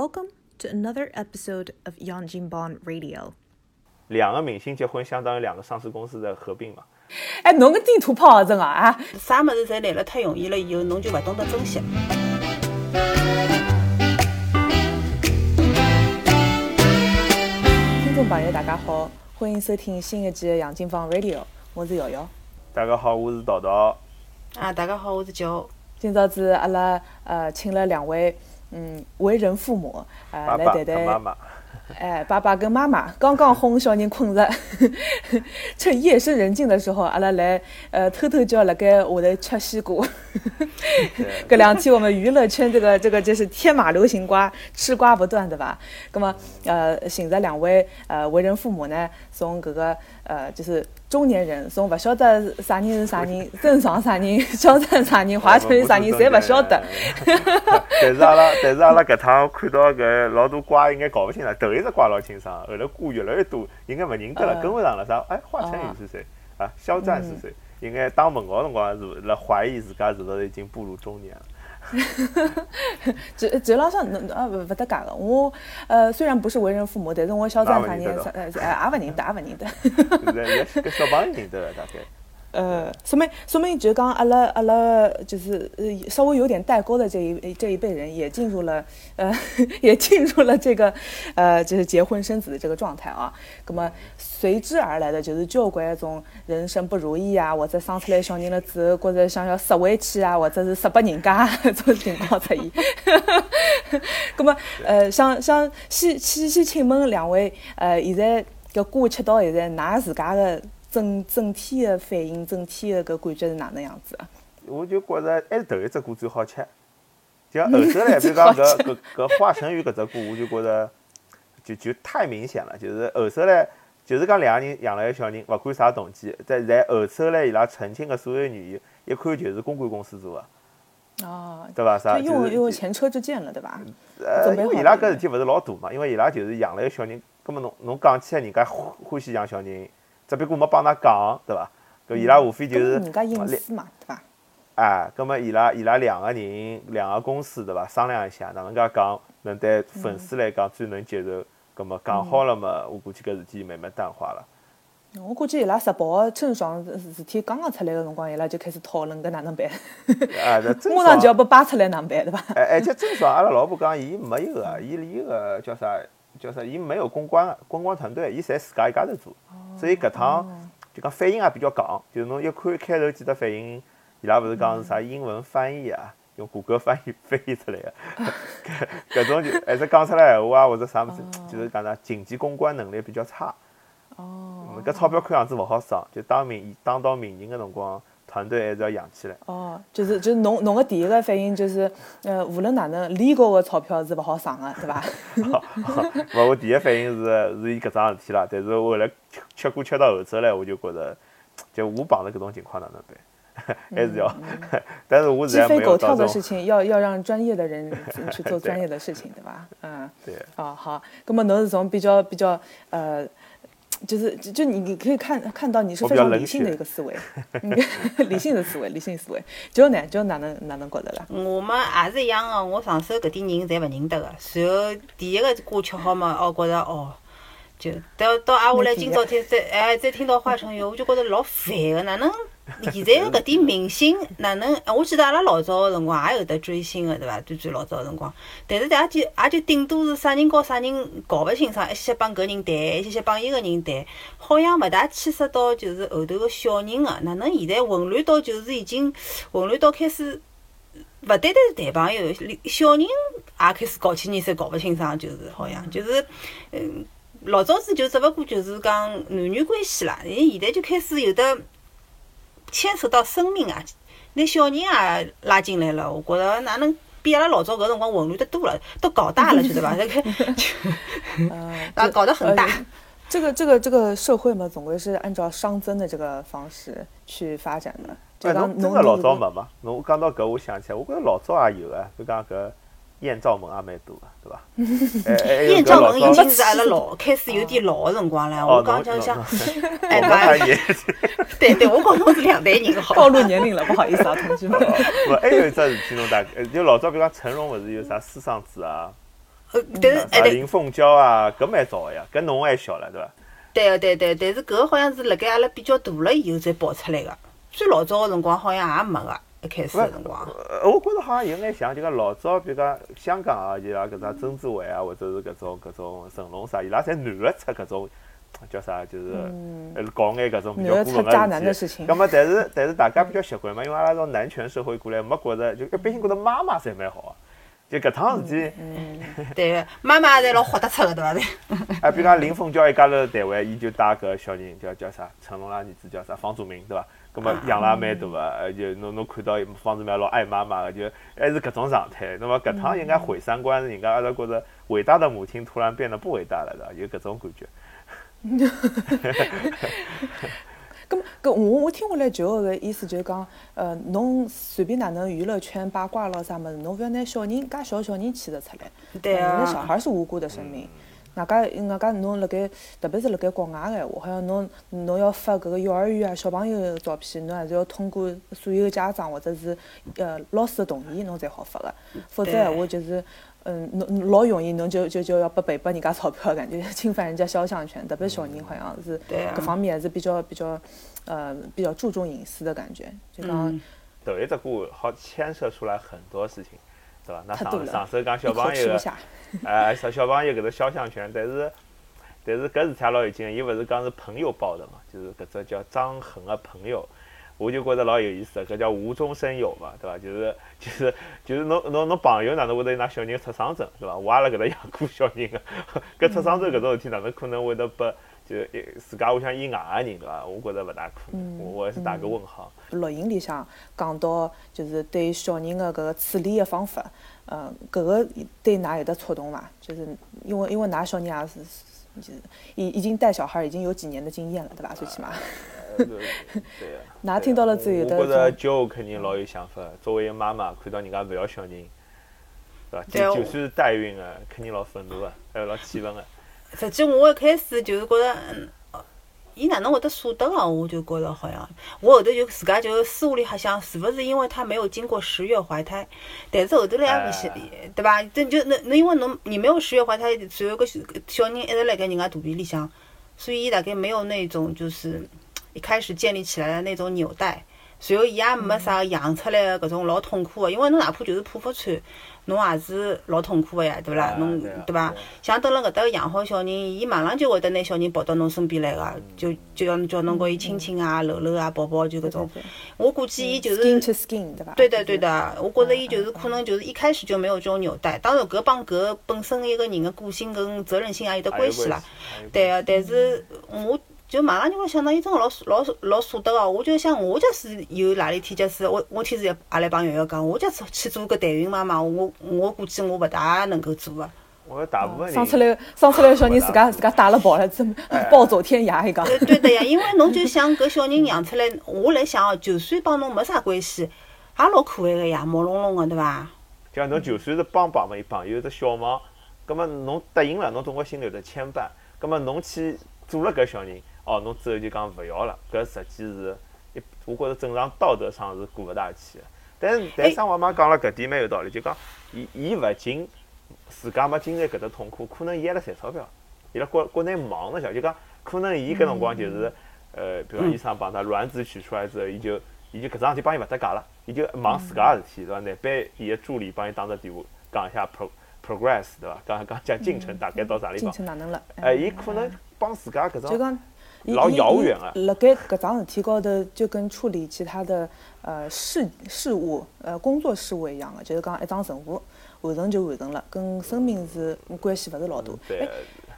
Welcome to another episode of Yanjinban Radio. 两个明星结婚，相当于两个上市公司的合并嘛。哎，侬个地图炮真个啊！啥物事侪来了太容易了，以后侬就勿懂得珍惜。听众朋友，大家好，欢迎收听新一季的《杨金芳 Radio》，我是瑶瑶。大家好，我是桃桃。啊，大家好，我是九。今朝子阿拉呃请了两位嗯为人父母呃来谈谈和妈妈，哎，爸爸跟妈妈刚刚哄小人困着，趁夜深人静的时候，阿拉来呃偷偷叫辣盖下头吃西瓜。搿两天我们娱乐圈这个这个就是天马流行瓜，吃瓜不断，对吧？那么呃，寻着两位呃为人父母呢，从搿个呃就是中年人，从勿晓得啥人是啥人，郑爽啥人，肖战啥人，华晨宇啥人，侪勿 晓得。但是阿拉，但是阿拉搿趟看到搿老多瓜，应该搞勿清爽。头一只瓜老清爽，后来瓜越来越多，应该勿认得了，嗯跟勿上了。啥？哎，华晨宇是谁？啊，肖战是谁？应该打问号辰光是辣怀疑自家是勿是已经步入中年了。就就浪向侬啊勿勿搭界个，我呃虽然不是为人父母，但是我肖战啥人啥呃呃也勿认得，也勿认得。现在现在搿小朋友认得了，大概。呃，说明说明就讲阿拉阿拉就是呃稍微有点代沟的这一这一辈人也进入了呃 也进入了这个呃就是结婚生子的这个状态啊。那么随之而来的就是交关种人生不如意啊，或者生出来小人了之后，觉着想要拾回去啊，或者是拾拨人家 这种情况出现。那么呃，想想先先先请问两位，呃，现在搿瓜吃到现在，㑚自家的整整体的反应，整体的搿感觉是哪能样子啊？我就觉着还是头一只瓜最好吃。就后头来，比如讲搿搿搿华晨宇搿只瓜，我就觉着就就太明显了。就是后头来，就是讲两个人养了个小人，勿管啥动机，在在后头来伊拉澄清个所有原因，一看就是公关公司做的，哦，对伐？啥？就就是用用前车之鉴了，对吧？呃，因为伊拉搿事体勿是老大嘛，因为伊拉就是养了一个小人，葛末侬侬讲起来人家欢欢喜养小人，只不过没帮㑚讲，对伐？搿伊拉无非就是搿人家隐私嘛，对伐？哎，葛末伊拉伊拉两个人两个公司对伐？商量一下哪能介讲能对粉丝来讲最能接受。葛末讲好了嘛，我估计搿事体慢慢淡化了。我估计伊拉十八号郑爽事体刚刚出来个辰光，伊拉就开始讨论搿哪能办，哎，这郑马上就要爽，被扒出来哪能办，对伐？哎，而且郑爽，阿拉老婆讲，伊没有个，伊伊个叫啥叫啥，伊没有公关公关团队，伊侪自家一家头做，所以搿趟就讲反应也比较戆，就是侬一看开头几只反应，伊拉勿是讲是啥英文翻译啊，用谷歌翻译翻译出来个，搿 搿种就还是讲出来闲话啊，或者啥物事，就是讲啥紧急公关能力比较差。搿钞票看样子勿好省，就当名当到名人个辰光，团队还是要养起来。哦，就是就是侬侬个第一个反应就是，呃，无论哪能，legal 个钞票是勿好省个，对伐？勿，我第一反应是是伊搿桩事体啦，但是我后来吃吃瓜吃到后头来，我就觉着，就我碰着搿种情况哪能办？还是要，但是我鸡现在飞狗跳没有到这种，的事情，要要让专业的人去做专业的事情，对吧？嗯。对，哦，好，那么侬是从比较比较呃，就是就就你你可以看看到你是非常理性的一个思维，嗯理性的思维，理性思维。就呢，就哪能哪能觉得啦？我们也是一样的，我上手搿点人侪勿认得个。随后第一个瓜吃好嘛，哦，觉着哦，就到到挨下来，今朝天再哎再听到华晨宇，我就觉着老烦个，哪能？现在个搿点明星哪能？我记得阿拉老早个辰光也有得追星个，对伐？追追老早个辰光，但是大家就也就顶多是啥人告啥人搞勿清爽，一些帮搿人谈，一些些帮伊个人谈，好像勿大牵涉到就是后头个小人个。哪能现在混乱到就是已经混乱到开始。勿单单是谈朋友，小人也开始搞起年岁搞勿清爽，就是好像就是，嗯，老早子就只勿过就是讲男女关系啦，现现在就开始有的牵扯到生命啊，拿小人也拉进来了，我觉着哪能比阿拉老早搿辰光混乱得多了，都搞大了，晓得伐？这个呃，啊，搞得很大。呃这个这个这个社会嘛，总归是按照熵增的这个方式去发展的。就哎，讲真个老早没嘛？侬讲到搿，我想起来，我觉着老早也有啊，就讲搿艳照门也蛮多个，对伐？艳照门已经是阿拉老开始有点老个辰光了。哦我讲讲想，哎我们还妈，也 对对，我讲侬是两代人好。暴露年龄了，不好意思啊，同志们。不，还有一只事体侬大概，就老早比如讲成龙勿是有啥私生子啊，呃，但是哎林凤娇啊，搿蛮早个呀，搿侬还小了对伐？对个对对，但是搿个好像是辣盖阿拉比较大了以后才爆出来个，最老早个辰光好像也没个，一开始个辰光。呃，我觉着好像有眼像，就讲老早，比如讲香港啊，就拉搿只曾志伟啊，或者是搿种搿种成龙啥，伊拉侪男个出搿种叫啥，就是呃搞眼搿种比较渣男个事体。的事情葛末但是但是大家比较习惯嘛，因为阿拉从男权社会过来，没觉着就一般性觉着妈妈侪蛮好个。就搿趟事体，对个，妈妈侪老豁得出个，对伐？对。哎，比如讲林凤娇一家头台湾，伊就带搿小人叫叫啥，成龙拉儿子叫啥房祖名，对伐？葛末养了也蛮大个，呃就侬侬看到方祖名老爱妈妈个，就还是搿种状态。那么搿趟应该毁三观，人家阿拉觉着伟大的母亲突然变得不伟大了，对伐？有搿种感觉。咁么搿我我听下来就个意思就是讲，呃，侬随便哪能娱乐圈八卦咯啥物事，侬勿要拿小人介小小人牵扯出来。对呃人家小啊，孩是无辜的生命。外加外加侬辣盖，特别是辣盖国外个闲话，好像侬侬要发搿个幼儿园啊小朋友个照片，侬还是要通过所有的家长或者是呃老师的同意，侬才好发个。否则对闲话就是，嗯，侬老容易侬就就就要拨赔拨人家钞票，感觉 侵犯人家肖像权。特别小人好像是对啊各方面还是比较比较，呃，比较注重隐私的感觉。就讲嗯，头一只歌好牵涉出来很多事情，对伐？那上上首讲小朋友个。哎，小小朋友搿只肖像权，但是但是搿事体也老有劲，伊勿是讲是朋友报的嘛，就是搿只叫张恒个朋友。我就觉着老有意思的，搿叫无中生有嘛，对伐？就是就是就是侬侬侬朋友哪能会得拿小人出伤症，对伐？我也辣搿搭养过小人个，搿出伤证搿种事体哪能可能会得拨就一自家屋里向以外个人，对伐？我觉着勿大可能，我我还是打个问号。录音里向讲到，就是对小人的搿个处理的方法，呃，搿个对㑚有得触动伐？就是因为因为㑚小人也是，就是已已经带小孩已经有几年的经验了，对伐？最起码，呃对对个。㑚听到了之后有我觉着种，就肯定老有想法。作为一个妈妈，看到人家勿要小人，对伐？就就算是代孕个，肯定老愤怒个，还有老气愤个。实际我一开始就是觉着，嗯，呃伊哪能会得舍得个？我就觉着好像，我后头就自家就私下里瞎想，是勿是因为他没有经过十月怀胎？但是后头来也勿想，对伐？这就那那因为侬你没有十月怀胎，随后个小小人一直辣盖人家肚皮里向，所以伊大概没有那种就是一开始建立起来的那种纽带。随后伊也没啥养出来的搿种老痛苦个，因为侬哪怕就是剖腹产，侬也是老痛苦个呀，对勿啦？啊侬对伐？像蹲辣搿搭养好小人，伊马上就会得拿小人抱到侬身边来个，就就要叫侬跟伊亲亲啊、搂搂啊、抱抱，就搿种。我估计伊就 skin 是 to skin，对伐？对的，对的。我觉着伊就是可能就是一开始就没有这种纽带。当然，搿帮搿本身一个人的个性跟责任心也有得关系啦。对个，但是我就马上就会想到，伊真个老老老舍得个。我就想，我假使有哪里天，假使我我天是也也来帮瑶瑶讲，我假使去做个代孕妈妈，我我估计我勿大能够做个。我觉得大部分生出来生出来小人自家自家带了跑了，真 暴走天涯伊讲。对，对的呀，因为侬就想搿小人养出来，我来想哦，就算帮侬没啥关系，也老可爱个呀，毛茸茸个，对伐？就像侬就算是帮帮嘛一帮，有只小忙，葛末侬答应了，侬总归心里有得牵绊。葛末侬去做了搿小人，哦，侬之后就讲勿要了，搿实际是一，我觉着正常道德上是过勿大去个。但是，但是生活妈讲了搿点蛮有道理，就讲伊伊勿仅自家没经历搿只痛苦，可能伊还辣赚钞票，伊辣国国内忙侬晓得，就讲可能伊搿辰光就是，呃，比如医生帮他卵子取出来之后，伊就伊就搿桩事体帮伊勿搭界了，伊就忙自家个事体，对伐？难办伊个助理帮伊打只电话讲一下 pro progress，对伐？讲讲讲进程大概到啥地进方？程哪能了？哎，伊可能帮自家搿种就讲。伊老遥远啊辣盖搿桩事体高头，就跟处理其他的呃事事务呃工作事务一样的，就是讲一桩任务完成就完成了，跟生命是关系勿是老大。对哎，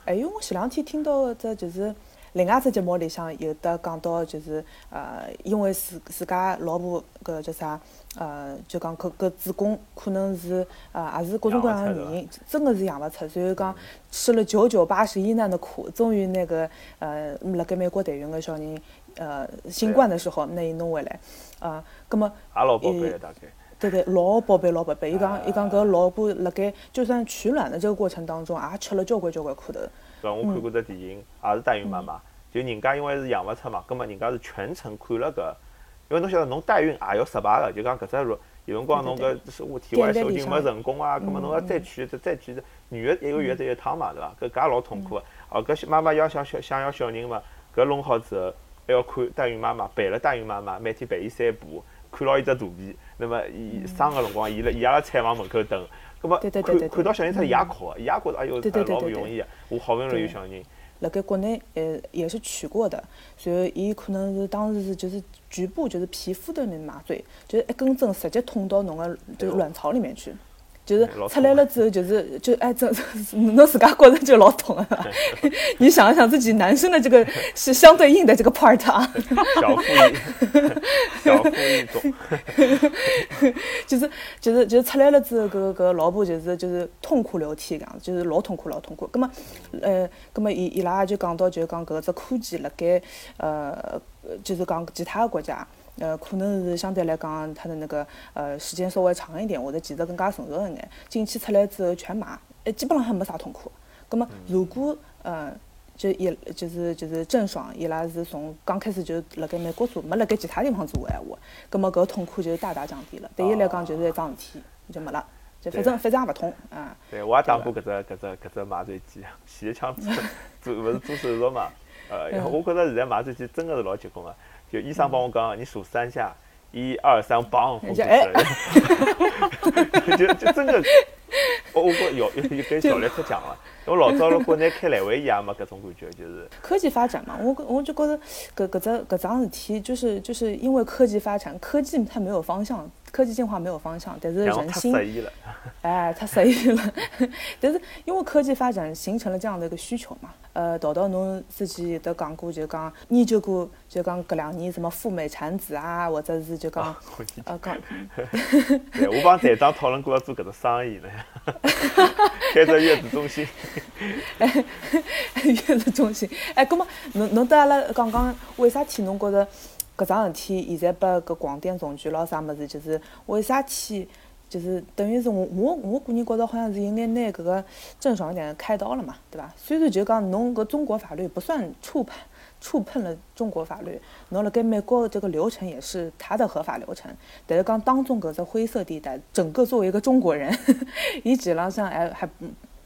还有我前两天听到只就是另外一只节目里向有的讲到，就是呃，因为自自家老婆搿叫啥呃，就讲搿搿子宫可能是呃也是各种各样的原因，真的是养勿出，所以讲吃了九九八十一难的苦，终于那个呃辣盖美国代孕个小人呃新冠的时候，拿伊弄回来，呃，葛么。也老宝贝个大概。对对，老宝贝，老宝贝。伊讲，伊讲搿老婆辣盖就算取卵的这个过程当中，也吃了交关交关苦头。对伐？我看过只电影，也是代孕妈妈，就人家因为是养勿出嘛，葛末人家是全程看了搿，因为侬晓得侬代孕也要失败个，就讲搿只卵有辰光侬搿是我体外受精没成功啊，葛末侬要再取再再取，女个一个月只一趟嘛，对伐？搿搿也老痛苦个。哦，搿妈妈要想小想要小人嘛，搿弄好之后还要看代孕妈妈陪了代孕妈妈，每天陪伊散步，看牢伊只肚皮。那么伊生个辰光，伊辣伊也辣产房门口等。葛末看看到小人出来也哭，伊也觉着哎呦，老勿容易个，我好不容易有小人。辣盖国内，呃，也是取过的，所以伊可能是当时是就是局部就是皮肤的那麻醉，就是一根针直接捅到侬个就是卵巢里面去。就是出来了之后，就是就哎，这侬自家觉着就老痛啊！你想一想自己男生的这个 是相对应的这个 part 啊，小腹一 小腹一种，就是就是就是出来了之后，搿搿老婆就是就是痛哭流涕搿样子，就是老痛苦老痛苦。葛么呃，葛么伊伊拉就讲到就讲搿只科技辣盖呃，就是讲其他的国家。呃，可能是相对来讲，它的那个呃时间稍微长一点，或者技术更加成熟一眼，进去出来之后全麻，呃，基本上还没啥痛苦。葛么如果呃就伊就是就是郑爽伊拉是从刚开始就辣盖美国做，没辣盖其他地方做个闲话，葛么搿痛苦就大大降低了。对伊来讲就是一桩事体，就没了，就反正反正也勿痛啊。对，我也打过搿只搿只搿只麻醉剂，前一枪 做勿是做手术嘛？呃，我觉着现在麻醉剂真个是老结棍个。就医生帮我刚，你数三下，一二三，嘣，呼出来了。就 就真的，我我有有有跟小雷特讲了，我老早辣国内开来回一样嘛，搿种感觉就是。科技发展嘛，我我就觉得搿搿只搿桩事体，就是就是因为科技发展，科技它没有方向。科技进化没有方向，但是人心，哎，太适意了。但是因为科技发展形成了这样的一个需求嘛，呃，道道侬之前都讲过，就讲研究过，就讲搿两年什么赴美产子啊，或者是就讲，呃，讲，对，我帮队长讨论过要做搿只生意呢，开只月子中心，月子中心，哎，搿么侬侬对阿拉讲讲，为啥体侬觉着？搿桩事体现在拨搿广电总局咾啥物事，就是为啥体，就是等于是我我我个人觉着好像是应该拿搿个郑爽一点开刀了嘛，对伐？虽然就讲侬搿中国法律不算触碰触碰了中国法律，侬辣盖美国这个流程也是他的合法流程，但是讲当中搿只灰色地带，整个作为一个中国人，伊基本上还还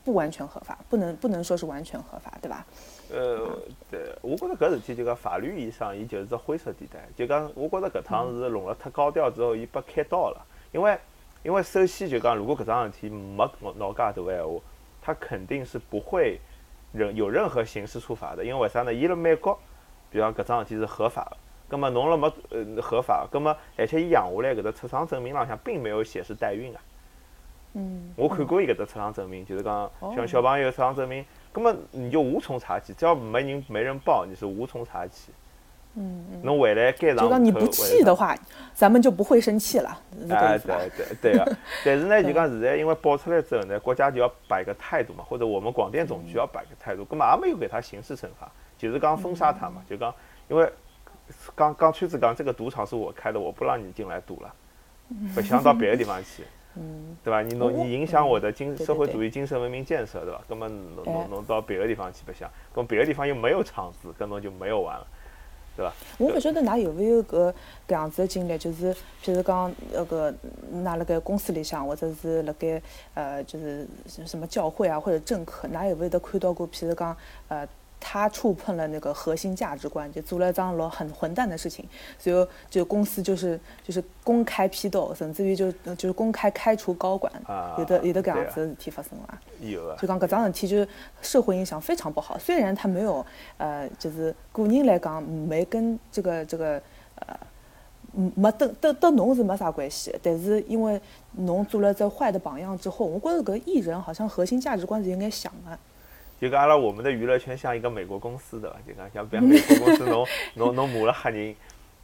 不完全合法，不能不能说是完全合法，对伐？呃，对，我觉着搿事体就讲法律意义上，伊就是只灰色地带。就讲，我觉着搿趟是弄了太高调之后，伊被开刀了。因为，因为首先就讲，如果搿桩事体没闹介大个闲话，他肯定是不会任有任何刑事处罚的。因为为啥呢？伊辣美国，比方搿桩事体是合法的，葛末侬辣没呃合法，葛末而且伊养下来搿只出生证明浪向并没有显示代孕啊。嗯。我看过伊搿只出生证明，就是讲像小朋友出生证明。那么你就无从查起，只要没人没人报，你是无从查起。嗯嗯。侬回来盖上就讲你不气的话，咱们就不会生气了。哎，对对对啊！但是呢，就讲现在因为爆出来之后呢，国家就要摆个态度嘛，或者我们广电总局要摆个态度，根本也没有给他刑事惩罚，就是讲封杀他嘛，就讲因为刚刚崔子刚这个赌场是我开的，我不让你进来赌了，不想到别的地方去。嗯，对吧？你弄你影响我的精社会主义精神文明建设，对吧？根本弄弄弄到别的地方去白相，跟别的地方又没有场子，根本就没有玩了，对吧？我不晓得㑚有没有个搿样子的经历，就是譬如讲那个㑚辣盖公司里向，或者是辣盖呃，就是什么教会啊或者政客，㑚有没有得看到过？譬如讲呃。他触碰了那个核心价值观，就做了一桩老很混蛋的事情，所以就公司就是就是公开批斗，甚至于就就是公开开除高管，有的有的搿样子的事体发生了。有啊。就讲搿桩事体，就是社会影响非常不好。虽然他没有呃，就是个人来讲没跟这个这个呃，没得得得侬是没啥关系，但是因为侬做了这坏的榜样之后，我觉着搿艺人好像核心价值观是应该想的。就讲阿拉我们的娱乐圈像一个美国公司对伐，就讲像比方 美国公司，侬侬侬骂了黑人，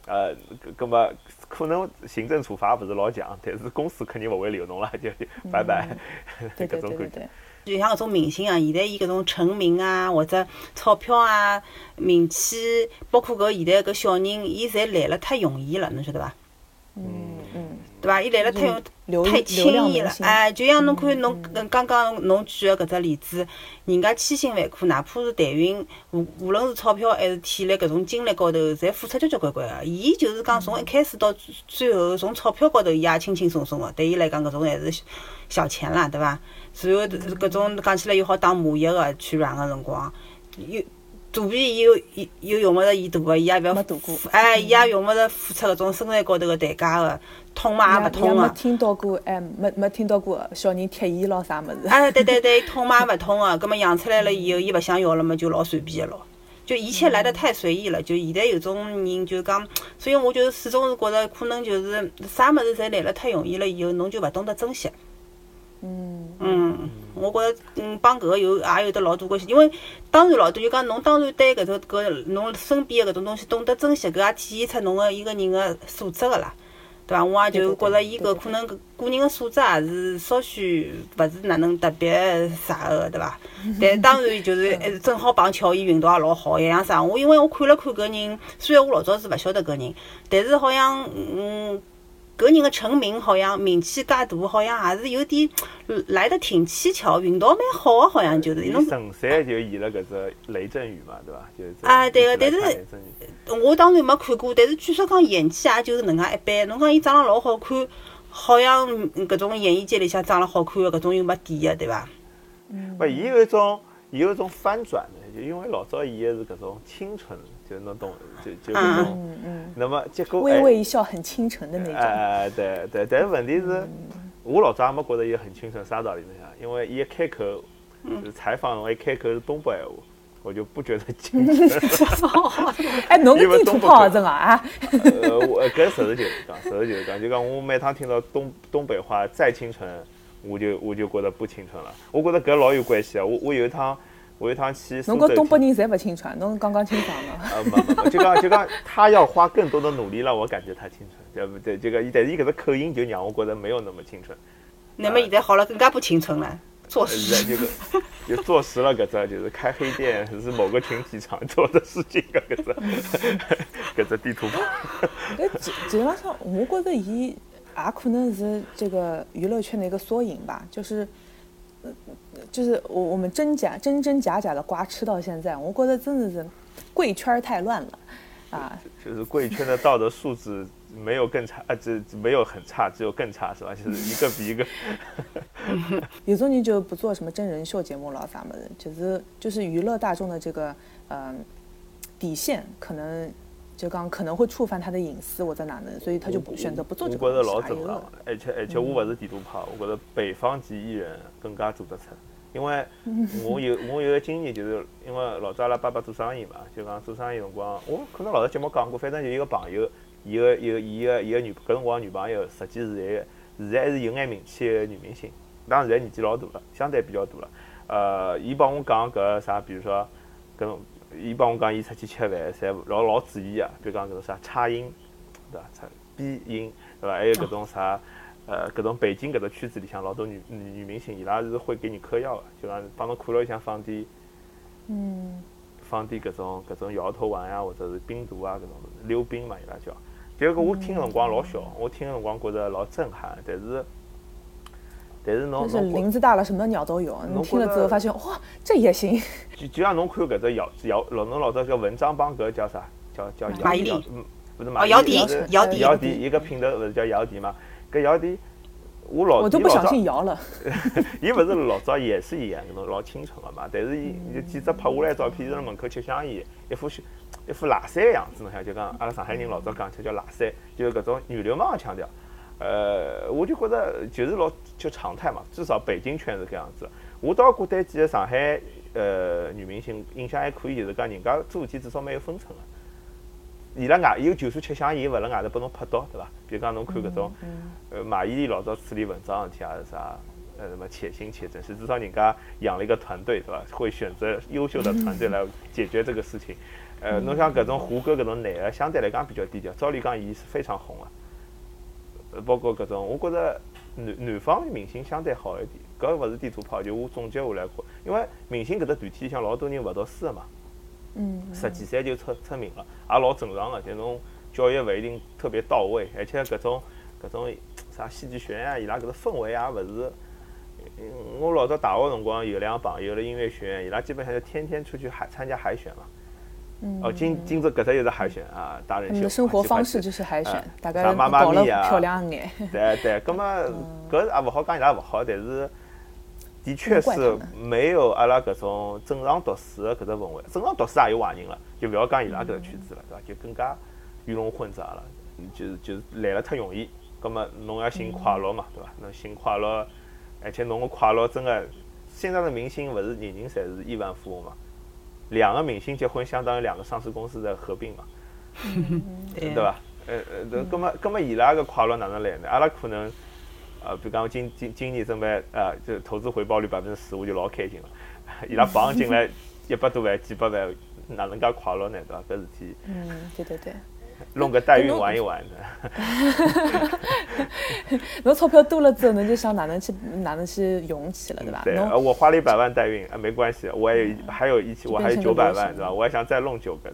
呃，搿么可能行政处罚勿是老强，但是公司肯定勿会留侬了，就拜拜，搿种感觉。就像搿种明星啊，现在伊搿种成名啊，或者钞票啊、名气，包括搿现在搿小人，伊侪来了太容易了，侬晓得伐？嗯嗯。对伐？伊来了太太轻易了哎，就像侬看侬嗯刚刚侬举个搿只例子，人家千辛万苦，哪怕是代孕，无无论是钞票还是体力搿种精力高头，侪付出交交关关个。伊就是讲从一开始到最最后，从钞票高头伊也轻轻松松个，对伊来讲搿种还是小小钱啦，对伐？然后搿种讲起来又好打麻药个取卵个辰光，又肚皮又又又用勿着伊大个，伊也勿要没大过付哎，伊也用勿着付出搿种身材高头个代价个，痛嘛也勿痛个。没听到过，哎，没没听到过小人贴伊咯啥物事。哎，对对对，痛嘛也勿痛个，葛末养出来了以后，伊勿想要了嘛，就老随便个咯。就一切来得太随意了，就现在有种人就讲，所以我就始终是觉着，可能就是啥物事侪来了太容易了以后，侬就勿懂得珍惜。嗯，嗯，我觉着嗯帮搿个有也有得老大关系，因为当然老多，就讲侬当然对搿种搿侬身边个搿种东西懂得珍惜，搿也体现出侬个一个人个素质个啦，对伐？我也就觉着伊搿可能搿个人个素质也是稍许勿是哪能特别啥个，对伐？但当然就是还是正好碰巧伊运动也老好，一样啥？我因为我看了看搿人，虽然我老早是勿晓得搿人，但是好像嗯。搿人个成名好像名气介大，好像也是有点来得挺蹊跷，运道蛮好个，好像就是伊侬神山就演了搿只雷震宇嘛，对伐？就是这啊对个但是我当然没看过，但是据说讲演技也就是能介一般。侬讲伊长得老好看，好像嗯搿种演艺界里向长得好看个搿种又没底个，对伐？勿，伊有一种，伊有一种翻转的，就因为老早演个是搿种清纯，就侬懂，就就搿种。嗯嗯，那么结果微哎微一笑很倾城的那种。哎，对对，但是问题是，我老早也没觉得伊很清纯，啥道理呢？因为伊一开口就是采访，我一开口是东北闲话，我就不觉得清 纯。哎，侬个地图东北可炮真个啊？呃，我搿实事求是讲，实事求是讲，就讲我每趟听到东东北话再清纯，我就我就觉得不清纯了。我觉得搿老有关系啊。我我有一趟，我有一趟去侬州个东北人侪勿清爽，侬刚刚清爽了。啊，没没没，就讲就讲他要花更多的努力让我感觉他清纯，对不对？这个，但是伊搿个口音就让我觉得没有那么清纯。那么现在好了，更加不清纯了，做呃事。这个就坐实了搿只就是开黑店是某个群体常做的事情啊，搿只 搿只地图炮。搿基基本上，我觉得伊也可能是这个娱乐圈的一个缩影吧，就是，呃就是我我们真假真真假假的瓜吃到现在，我觉得真的是贵圈太乱了，啊，就是贵圈的道德素质没有更差，啊，这这没有很差，只有更差，是吧？就是一个比一个。有种人就不做什么真人秀节目了，啥么的，就是就是娱乐大众的这个嗯、底线，可能就刚可能会触犯他的隐私我在哪能，所以他就不选择不做这我觉个东西。得老正常而且而且我不是地图炮，我觉得北方籍艺人更加做得出。因为我有 我有个经验，就是因为老早阿拉爸爸做生意嘛，就讲做生意辰光，我可能老早节目讲过，反正就一个朋友，伊个有伊个伊个女搿辰光女朋友，实际是一个现在还是有眼名气个女明星，当然现在年纪老大了，相对比较大了。呃，伊帮我讲搿啥，比如说搿种，伊帮我讲伊出去吃饭，侪老老注意个，比如讲搿种啥差音，对伐？差鼻音，对伐？还有搿种啥，呃，搿种北京搿只圈子里向老多女女女明星，伊拉是会给你嗑药个，就讲帮侬看了里向放点嗯，放点搿种搿种摇头丸呀，或者是冰毒啊搿种溜冰嘛，伊拉叫。就搿我听个辰光老小，我听个辰光觉着老震撼，但是但是侬就是林子大了，什么鸟都有。侬听了之后发现，哇，这也行。就就像侬看搿只姚姚老侬老早叫文章帮搿叫啥？叫叫马伊琍姚嗯，不是哦马伊琍姚笛姚笛姚笛一个品头勿是叫姚笛嘛？搿姚笛，我老我都不相信摇了。伊勿是老早也是演搿种老清纯个嘛，但是伊伊几只拍下来照片，是辣门口吃香烟，一副一副垃圾个样子，侬想就讲阿拉上海人老早讲起叫垃圾，就是搿种女流氓个腔调。呃，我就觉着就是老就常态嘛，至少北京圈是搿样子。我倒觉对几个上海呃女明星印象还可以，就是讲人家做事体至少蛮有分寸个。伊拉外，伊就算吃香烟，勿辣外头拨侬拍到，对伐？比如讲侬看搿种，呃，马伊琍老早处理文章事体啊是啥？呃，什么且行且珍惜，至少人家养了一个团队，对伐？会选择优秀的团队来解决这个事情。呃，侬像搿种胡歌搿种男个，相对来讲比较低调。照理讲，伊是非常红个。呃，包括搿种，我觉着男男方明星相对好一点。搿勿是地图炮，就我总结下来看，因为明星搿只团体里向老多人勿读书个嘛。嗯，十几岁就出出名了，也老正常个。就侬教育勿一定特别到位，而且搿种搿种 啥戏剧学院啊，伊拉搿个氛围也，勿是。嗯我老早大学辰光有两个朋友了音乐学院，伊拉基本上就天天出去海参加海选嘛。哦，今今朝搿只又是海选啊，达人秀。你的生活方式就是海选啊，大概搞了漂亮眼。对对，葛么 搿也勿好讲伊拉勿好，但是的确是没有阿拉搿种正常读书的搿只氛围。正常读书也有坏人了，就勿要讲伊拉搿个圈子了，对伐？就更加鱼龙混杂了，就是就是来了太容易。葛么侬要寻快乐嘛，对伐？侬寻快乐，而且侬个快乐真个，现在的明星勿是人人侪是亿万富翁嘛？两个明星结婚相当于两个上市公司的合并嘛？对对伐？呃呃，对，葛么葛么伊拉个快乐哪能来呢？阿拉可能，呃，比如讲今今今年准备呃，就投资回报率百分之十，我就老开心了。伊拉绑进来 一百多万、几百万，哪能介快乐呢？对伐？搿事体嗯，对对对。弄个代孕玩一玩的，侬钞票多了之后，侬就想哪能去哪能去用起了，对吧？对，呃我花了一百万代孕，啊，没关系，我还有一还有一期，我还有九百万，对吧？我还想再弄九个，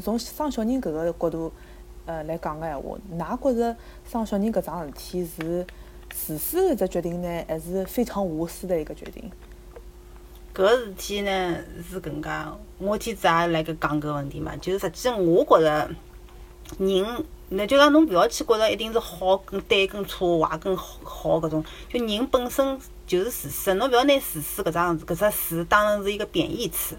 从生小人搿个角度，呃来讲个闲话，㑚觉着生小人搿桩事体是自私的一只决定呢，还是非常无私的一个决定？搿事体呢是搿能介，我天子也辣盖讲搿个问题嘛，就是实际我觉着人，那就讲侬勿要去觉着一定是好跟对跟错，坏跟好好搿种，就人本身就是自私，侬勿要拿自私搿桩搿只词当成是一个贬义词。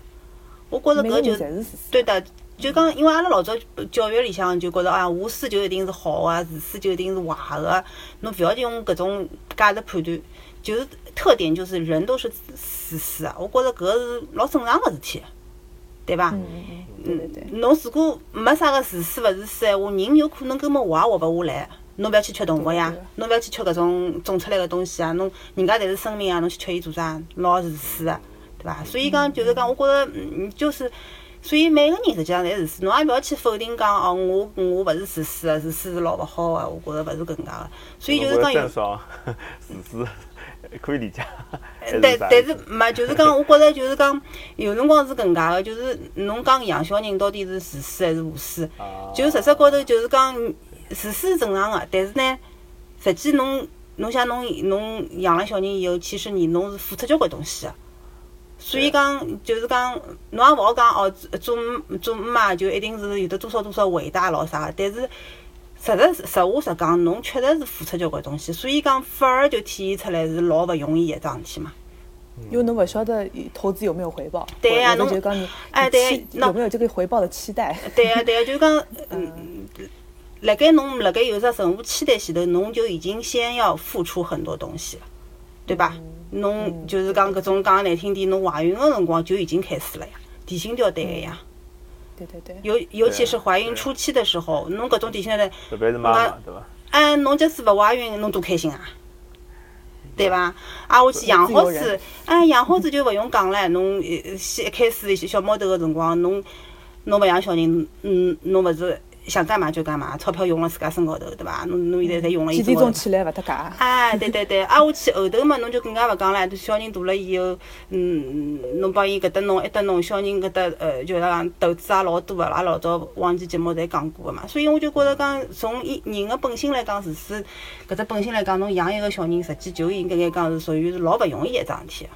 我觉着搿就是。对的，就讲，因为阿拉老早教育里向就觉着啊，无私就一定是好啊，自私就一定是坏个，侬勿要用搿种价值判断，就是特点就是人都是自私啊，我觉着搿是老正常个事体，对伐？嗯，对。侬如果没啥个自私勿自私闲话，人有可能根本活也活勿下来。侬勿要去吃动物呀，侬勿要去吃搿种种出来个东西啊，侬人家侪是生命啊，侬去吃伊做啥？老自私个，对伐？所以讲就是讲，我觉着嗯，就是。所以每个人实际上侪自私，侬也勿要去否定讲哦，我我勿是自私个，自私是老勿好个，我觉着勿是搿能介个。所以就是讲有自私，可以理解。但但是没，就是讲，我觉着就是讲，有辰光是搿能介个，就是侬讲养小人到底是自私还是无私？啊就实质高头就是讲，自私是正常个，但是呢，实际侬侬想侬侬养了小人以后，其实你侬是付出交关东西个。所以讲，就是讲，侬也勿好讲哦，做做姆妈就一定是有得多少多少伟大咾啥个，但是实实实话实讲，侬确实是付出交关东西，所以讲反而就体现出来是老勿容易一桩事体嘛。因为侬勿晓得投资有没有回报，对呀侬就讲你你哎对期那有没有这个回报的期待？对个、对个、就讲，嗯，辣盖侬辣盖有只任何期待前头，侬就已经先要付出很多东西了，对吧？侬就是讲搿种讲难听点，侬怀孕个辰光就已经开始了呀，提心吊胆个呀。对对对。尤尤其是怀孕初期的时候，侬搿种提心吊胆，特别是妈妈，对伐？哎，侬假使勿怀孕，侬多开心啊，对伐？啊，我去养好子哎，养好子就勿用讲了。侬呃先一开始小毛头个辰光，侬侬勿养小人，嗯，侬勿是想干嘛就干嘛，钞票用了自家身高头，对伐？侬侬现在侪用了伊几。点钟起来勿搭界？哎，对对对，挨下去后头嘛，侬就更加勿讲了。小人大了以后，嗯，侬帮伊搿搭弄，埃搭弄，小人搿搭呃，就是讲投资也老多个，阿拉老早往期节目侪讲过个嘛。所以我就觉着讲，从一人个本性来讲，自私搿只本性来讲，侬养一个小人，实际就应该来讲是属于是老勿容易一桩事体。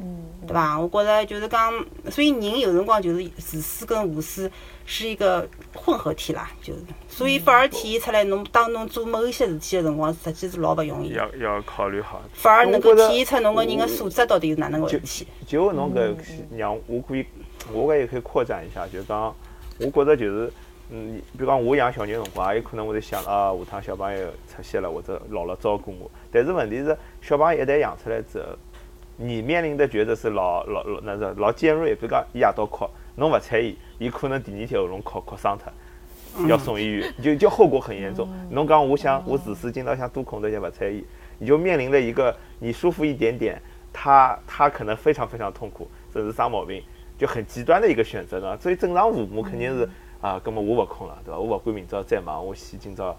嗯，对伐？我觉着就是讲，所以人有辰光就是自私跟无私是一个混合体啦，就是，所以反而体现出来，侬当侬做某一些事体个辰光，实际是老勿容易的。要要考虑好。反而能够体现出侬个人个素质到底是哪能个就问题。就侬搿让我可以，我搿也可以扩展一下，就是讲，我觉着就是，嗯，比如讲我养小人辰光，也有可能会得想啊，下趟小朋友出息了或者老了照顾我。但是问题是，小朋友一旦养出来之后，你面临的抉择是老老老那是老尖锐。比如讲，伊夜到哭，侬勿睬伊，伊可能第二天喉咙哭哭伤脱。要送医院，就就后果很严重。侬讲我想我自私，今朝想多控制一下勿睬伊，你就面临了一个你舒服一点点，他他可能非常非常痛苦，甚至生毛病，就很极端的一个选择呢。所以正常父母肯定是啊，根本我勿空了，对伐？我勿管明朝再忙，我先今朝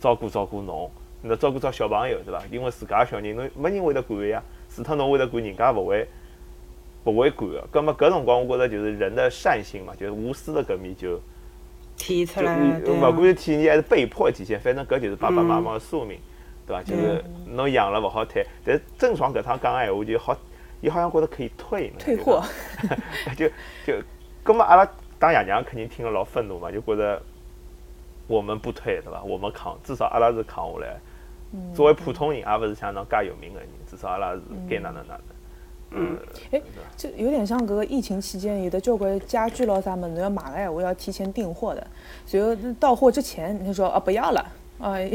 照顾照顾侬，那照顾照小朋友，对伐？因为自家小人侬没人会得管个呀，除脱侬会得管，人家勿会勿会管个。葛么搿辰光，我觉着就是人的善心嘛，就是无私的搿面就。体现出来了，勿管是体现还是被迫体现，反正搿就是爸爸妈妈的宿命。对伐？就是侬养了勿好退，但是郑爽搿趟讲个闲话就好，伊好像觉着可以退，退货，就 就，葛末阿拉当爷娘肯定听了老愤怒嘛，就觉着我们不退，对伐？我们扛，至少阿拉是扛下来。作为普通人，也勿是像侬介有名个人，至少阿拉是该哪能哪能。嗯，哎，就有点像搿个疫情期间有的交关家具咯啥么，侬要买个闲话要提前订货的，所以到货之前你说啊不要了，哎，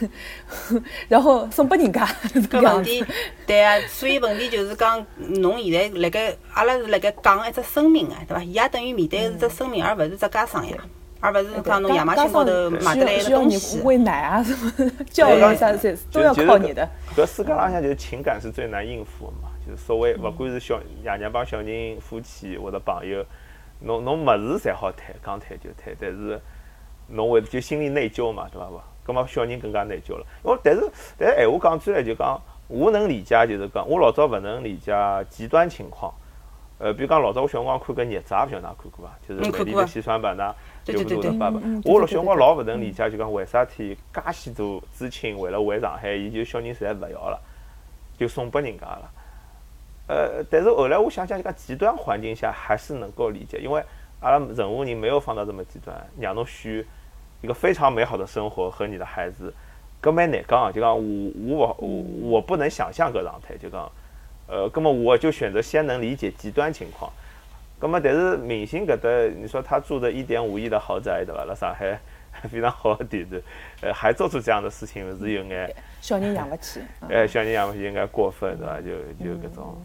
然后送拨人家。搿 问题，对啊，所以问题就是讲，侬现在辣盖阿拉是辣盖讲一只生命啊，对伐？伊也等于面对是只生命，而勿是只家商呀。而勿是讲侬亚马逊高头买得来个东西，喂奶啊什么教育啥子都要靠你的。搿世界浪向就是情感是最难应付的嘛，就是所谓勿管是小爷娘帮小人、夫妻或者朋友，侬侬物事侪好谈，讲谈就谈，但是侬会就心里内疚嘛，对伐？勿，葛末小人更加内疚了。因为但是但是闲话讲出来就讲，我能理解，就是讲我老早勿能理解极端情况。呃，比如讲老早我小辰光看个孽债，勿晓得㑚看过伐？就是美丽的西双版纳。就不多的爸爸，我老小辰光老勿能理解，就讲为啥体介许多知青为了回上海，伊就小人侪勿要了，就送拨人家了。呃，但是后来我想想，就讲极端环境下还是能够理解，因为阿拉任何人没有放到这么极端，让侬选一个非常美好的生活和你的孩子，搿蛮难讲。就讲我我我我不能想象搿状态，就讲呃，葛么我就选择先能理解极端情况。那么，但是明星搿搭，你说他住的一点五亿的豪宅，对伐？辣上海 非常好的地段，呃，还做出这样的事情，是有眼小人养勿起。哎，小人养勿起，有眼过分，对伐？就就搿种。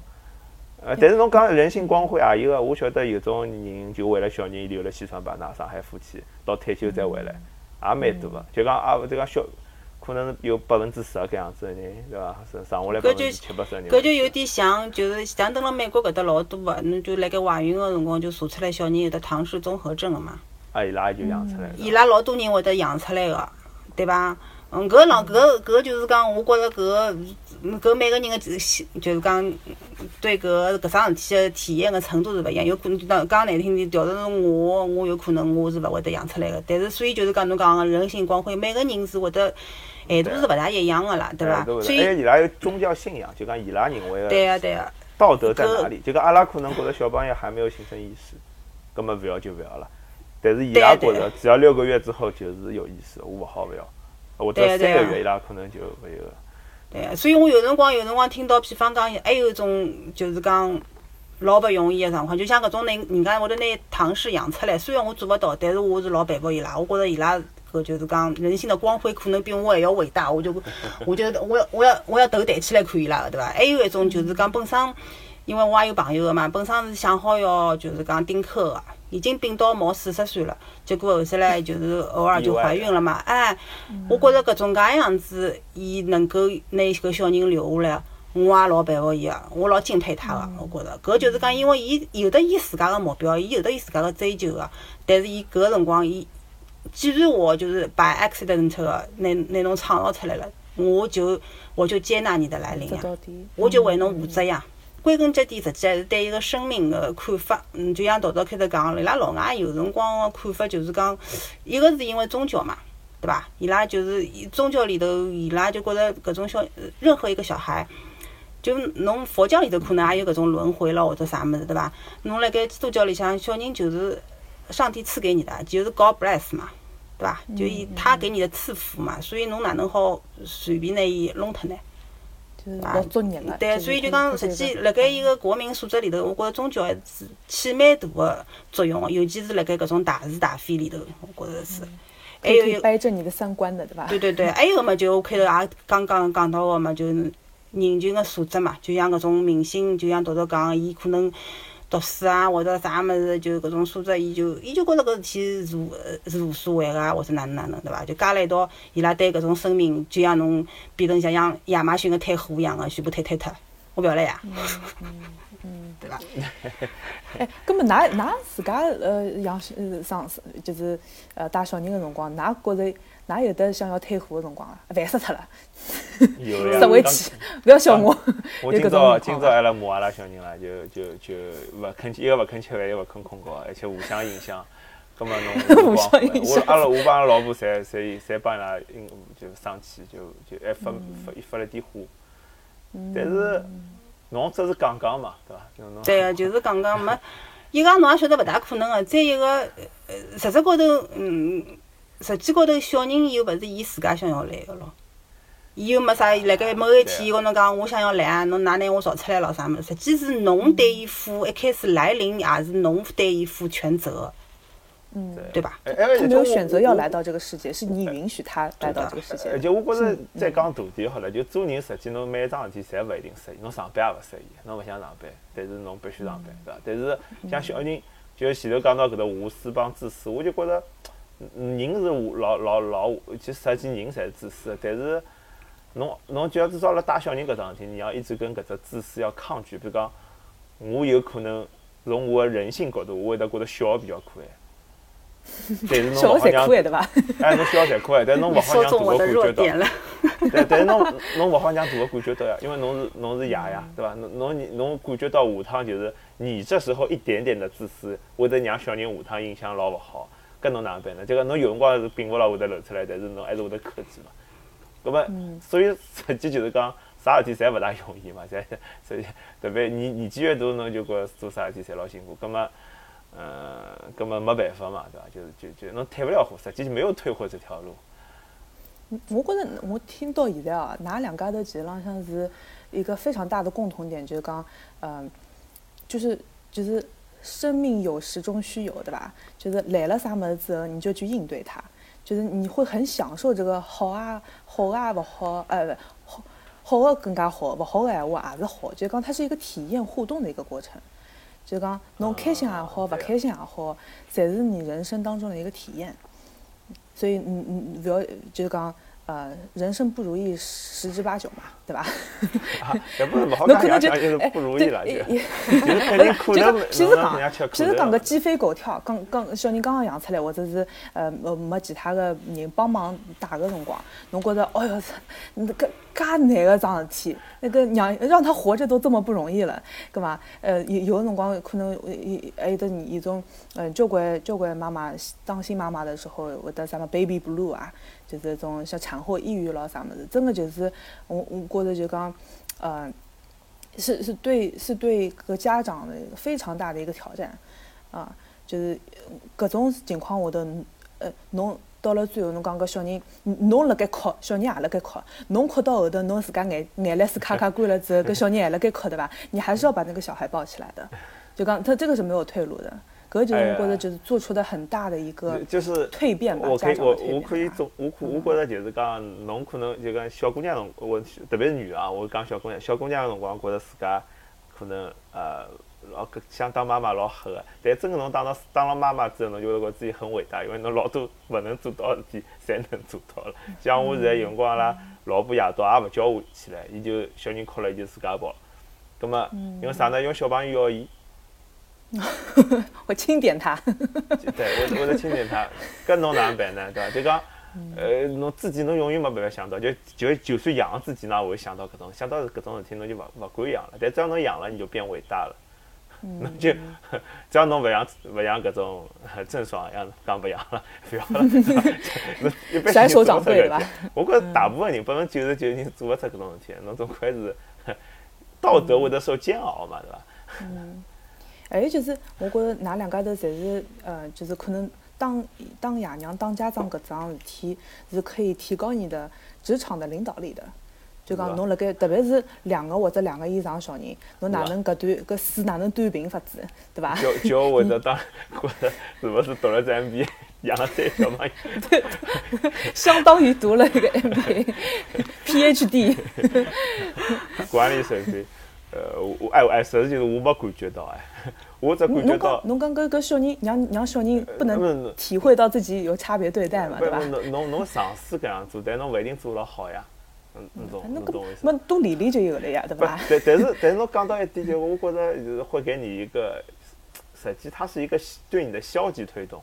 呃，但是侬讲人性光辉啊，有个我晓得有种人就为了小人留了西双版纳，上海夫妻到退休再回来，也蛮多个。就讲啊，就讲小。可能有百分之十搿样子的人，对伐？剩剩下来百分之七八十人。搿就有点像，就是像等辣美国搿搭老多个，侬就辣盖怀孕个辰光就查出来小人有得唐氏综合症个嘛。啊，伊拉就养出来。伊拉老多人会得养出来个，对伐？嗯，搿浪搿搿就是讲，我觉着搿搿每个人个就是就是讲对搿搿桩事体个体验个程度是勿一样。有可能就讲讲难听点，调成是我，我有可能我是勿会得养出来个。但是所以就是讲侬讲个人性光辉，每个人是会得。态度是勿大一样个啦，对伐？所以伊拉有宗教信仰，就讲伊拉认为对个对个道德在哪里？就讲阿拉可能觉着小朋友还没有形成意识，根本勿要就勿要了。但是伊拉觉着只要六个月之后就是有意思，我勿好勿要。或者三个月伊拉可能就勿有。对，所以我有辰光有辰光听到，比方讲还有一种就是讲老勿容易个状况，就像搿种人人家会得拿唐氏养出来，虽然我做勿到，但是我是老佩服伊拉，我觉着伊拉。搿就是讲人性的光辉，可能比我还要伟大。我就，我就，我要，我要，我要头抬起来看伊拉个，对伐？还有一种就是讲本身，因为我也有朋友个嘛，本身是想好要就是讲丁克个，已经病到毛四十岁了，结果后头来就是偶尔就怀孕了嘛。哎，我觉着搿种介样子，伊能够拿搿小人留下来，我也老佩服伊个，我老敬佩他个。我觉着搿就是讲，因为伊有得伊自家个目标，伊有得伊自家个追求个，但是伊搿个辰光伊。既然我就是把 accident 个那那种创造出来了，我就我就接纳你的来临呀，我就为侬负责呀。归根结底，实际还是对一个生命的看法。嗯，就像豆豆开头讲，伊拉老外有辰光个看法就是讲，一个是因为宗教嘛，对伐？伊拉就是宗教里头，伊拉就觉着搿种小任何一个小孩，就侬佛教里头可能也有搿种轮回咯，或者啥物事，对伐？侬辣盖基督教里向，小人就是上帝赐给你的，就是 God bless 嘛。对伐？就伊他给你的赐福嘛，所以侬哪能好随便拿伊弄脱呢？就是老作孽了。对，所以就讲实际辣盖一个国民素质里头，我觉着宗教还是起蛮大个作用的，尤其是辣盖搿种大是大非里头，我觉着是。还有掰正你的三观的，对伐？对对对，还有嘛，就我开头也刚刚讲到个嘛，就是人群个素质嘛，就像搿种明星，就像豆豆讲，伊可能。读书啊，或者啥物事，就搿种素质，伊就伊就觉着搿事体是无是无所谓个，或者哪能哪能，对伐？就加了一道，伊拉对搿种生命，就像侬变成像像亚马逊个退货一样个，全部退退脱，我勿要了呀，嗯嗯，对伐？哎，搿么㑚㑚自家呃养呃上就是呃带小人个辰光，㑚觉着？哪有得想要退货的辰光啊？烦死脱了！有实回去，不要笑我。我今朝今朝阿拉骂阿拉小人了，就就就勿肯，一个勿肯吃饭，一个勿肯困觉，而且互相影响。葛末侬 互相影响我阿拉我帮阿拉老婆侪侪侪帮伊拉因就生气，就就还发发发了点火。但是侬只是讲讲嘛，对伐？对个，就是讲讲没，一个侬也晓得勿大可能个。再一个，呃，实质高头，嗯，实际高头小人又勿是伊自家想要来个咯。伊又没啥，辣盖某一天伊跟侬讲，我想要来啊，侬哪拿我造出来咯啥物事？实际是侬对伊负，一开始来临也是侬对伊负全责，嗯，对吧？他没有选择要来到这个世界，是你允许他来到这个世界而。且我觉着再讲大点好了，就做人实际侬每一桩事体侪勿一定适意，侬上班也勿适意，侬勿想上班，但是侬必须上班，对伐？但是像小人，就前头讲到搿搭无私帮自私，我就觉着嗯人是无老老老，其实实际人侪是自私的，但是侬侬就要至少辣带小人搿桩事体，你要一直跟搿只自私要抗拒，比如讲，我有可能从我的人性角度，我会得觉得小比较可爱。但是侬勿好让才可爱对伐？哎，侬小才可爱，但是侬勿好让大的个感觉到。但但是侬侬勿好让大个感觉到呀，因为侬是侬是爷呀，对伐？侬侬侬感觉到下趟就是你这时候一点点的自私，会得让小人下趟印象老勿好，搿侬哪能办呢？就讲侬有辰光是并勿牢会得露出来，但是侬还是会得克制嘛。葛么，所以实际就是讲啥事体侪勿大容易嘛，侪 所以特别年年纪越大，侬就觉着做啥事体侪老辛苦。葛么，呃，葛么没办法嘛，对伐？就是就就侬退勿了货，实际没有退货这条路。我觉着我听到现在啊，㑚两家头其实浪向是一个非常大的共同点，就是讲，嗯、就是就是生命有时终须有，对吧？就是来了啥么子之后，你就去应对它，就是你会很享受这个好啊好啊不好，呃不好好的更加好，不好的闲话也是好，就是讲它是一个体验互动的一个过程。就是讲侬开心也好，不开心也好，才是你人生当中的一个体验。所以嗯嗯，不要就是讲呃，人生不如意十之八九嘛，对吧？啊，也不是勿 好可能就讲就是哎不如意了，就对也就是 肯定可能讲，其实侬让人家吃讲，个鸡飞狗跳，刚刚小人刚刚养出来，或者是呃呃没其他的人帮忙带的辰光，侬觉得，哎哟，那个噶难个桩事体，那个让让他活着都这么不容易了，干嘛？呃，有有的辰光可能还有得一种，嗯，交关交关妈妈当新妈妈的时候会得什么 baby blue 啊，就是这种像产后抑郁咯啥么子，真的就是我我觉着就讲，呃。是是对是对个家长的非常大的一个挑战，啊，就是各种情况下头，呃，侬到了最后，侬讲个小人，侬辣盖哭，小人也辣盖哭，侬哭到后头，侬自家眼眼泪水咔咔干了之后，搿小人还辣盖哭对伐？你还是要把那个小孩抱起来的，就讲他这个是没有退路的，搿就是我觉得就是做出的很大的一个就是蜕变吧，我可以我我可以吧总我可我觉着就是讲，侬可能就讲小姑娘辰，我特别是女的啊，我讲小姑娘，小姑娘个辰光觉着自家可能呃老搿想当妈妈老黑个，但真个侬当了当了妈妈之后，侬就会觉着自己很伟大，因为侬老多勿能做到的事体，侪能做到了。像我现在有辰光阿拉老婆夜到也勿叫我起来，伊就小人哭了，伊就自家跑。葛么因为啥呢？因为小朋友要伊。我轻点他，对，我我在清点他，搿侬哪能办呢？对伐？就讲，呃，侬自己侬永远没办法想到，就就就算养自己，侬也会想到搿种，想到搿种事体，侬就勿勿敢养了。但只要侬养了，你就变伟大了。侬 就只要侬勿养勿养搿种呃郑爽一样，讲勿养了，勿要了。侬一般性甩手掌做勿出搿柜对吧我觉着大部分人百分之九十九人做勿出搿种事体，侬总归是道德会得受煎熬嘛，对伐？还有就是，我觉着㑚两家头侪是呃，就是可能当当爷娘、当家长搿桩事体是可以提高你的职场的领导力的。就讲侬辣盖，特别是两个或者两个以上小人，侬哪能搿段搿水哪能端平法子，对伐？教教会得当觉着是勿是读了只 MBA 养了三个小朋友。相当于读了一个 MBA、PhD。管理水平，呃，我哎哎，实际就是我没感觉到哎，我 只感觉侬到讲，侬讲搿搿小人让让小人不能体会到自己有差别对待嘛，对伐不不，？侬侬侬尝试搿样做，但侬勿一定做了好呀，嗯，侬懂侬懂我意思吗？么多练练就有了呀，对不，伐？但但是但是侬讲到一点，就我觉着就是会给你一个，实际它是一个对你的消极推动。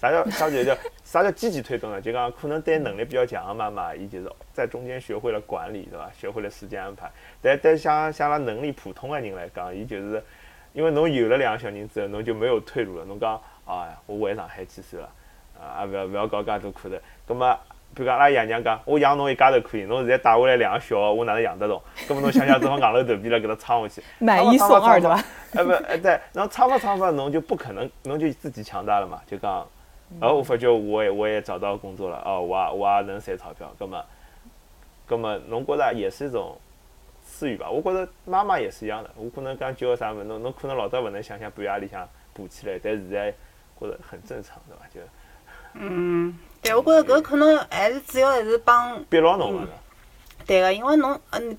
啥叫啥叫？叫啥叫积极推动呢？就讲可能对能力比较强的妈妈，伊就是在中间学会了管理，对伐？学会了时间安排。但但像像拉能力普通的人来讲，伊就是因为侬有了两个小人之后，侬就没有退路了。侬讲，哎呀，我回上海去算了，啊，也勿要勿要搞介多苦头。葛末，比如讲阿拉爷娘讲，我养侬一家头可以，侬现在带回来两个小个，我哪能养得动？葛末侬想想，这帮硬头头皮了，给他撑下去，买一送二对吧？哎不哎对，然后撑吧撑吧，侬就不可能，侬就自己强大了嘛。就讲，哦，我发觉我也我也找到工作了，哦，我也我也能赚钞票，葛末，葛末侬觉着也是一种私欲吧？我觉着妈妈也是一样的，我可能讲叫啥物事，侬侬可能老早勿能想想半夜里向爬起来，但现在觉着很正常，对伐？就嗯，对，我觉着搿可能还是主要还是帮逼牢侬个是。对个，因为侬嗯，